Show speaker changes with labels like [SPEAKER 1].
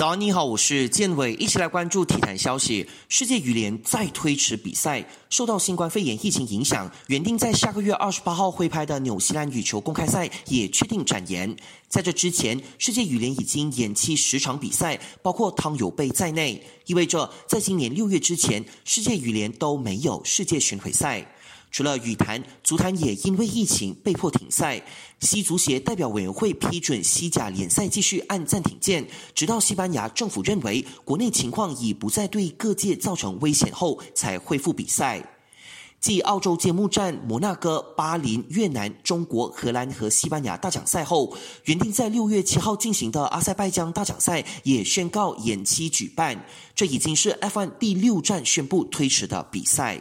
[SPEAKER 1] 早安，你好，我是建伟，一起来关注体坛消息。世界羽联再推迟比赛，受到新冠肺炎疫情影响，原定在下个月二十八号挥拍的纽西兰羽球公开赛也确定展延。在这之前，世界羽联已经延期十场比赛，包括汤尤杯在内，意味着在今年六月之前，世界羽联都没有世界巡回赛。除了羽坛，足坛也因为疫情被迫停赛。西足协代表委员会批准西甲联赛继续按暂停键，直到西班牙政府认为国内情况已不再对各界造成危险后，才恢复比赛。继澳洲揭幕战、摩纳哥、巴林、越南、中国、荷兰和西班牙大奖赛后，原定在六月七号进行的阿塞拜疆大奖赛也宣告延期举办。这已经是 F1 第六站宣布推迟的比赛。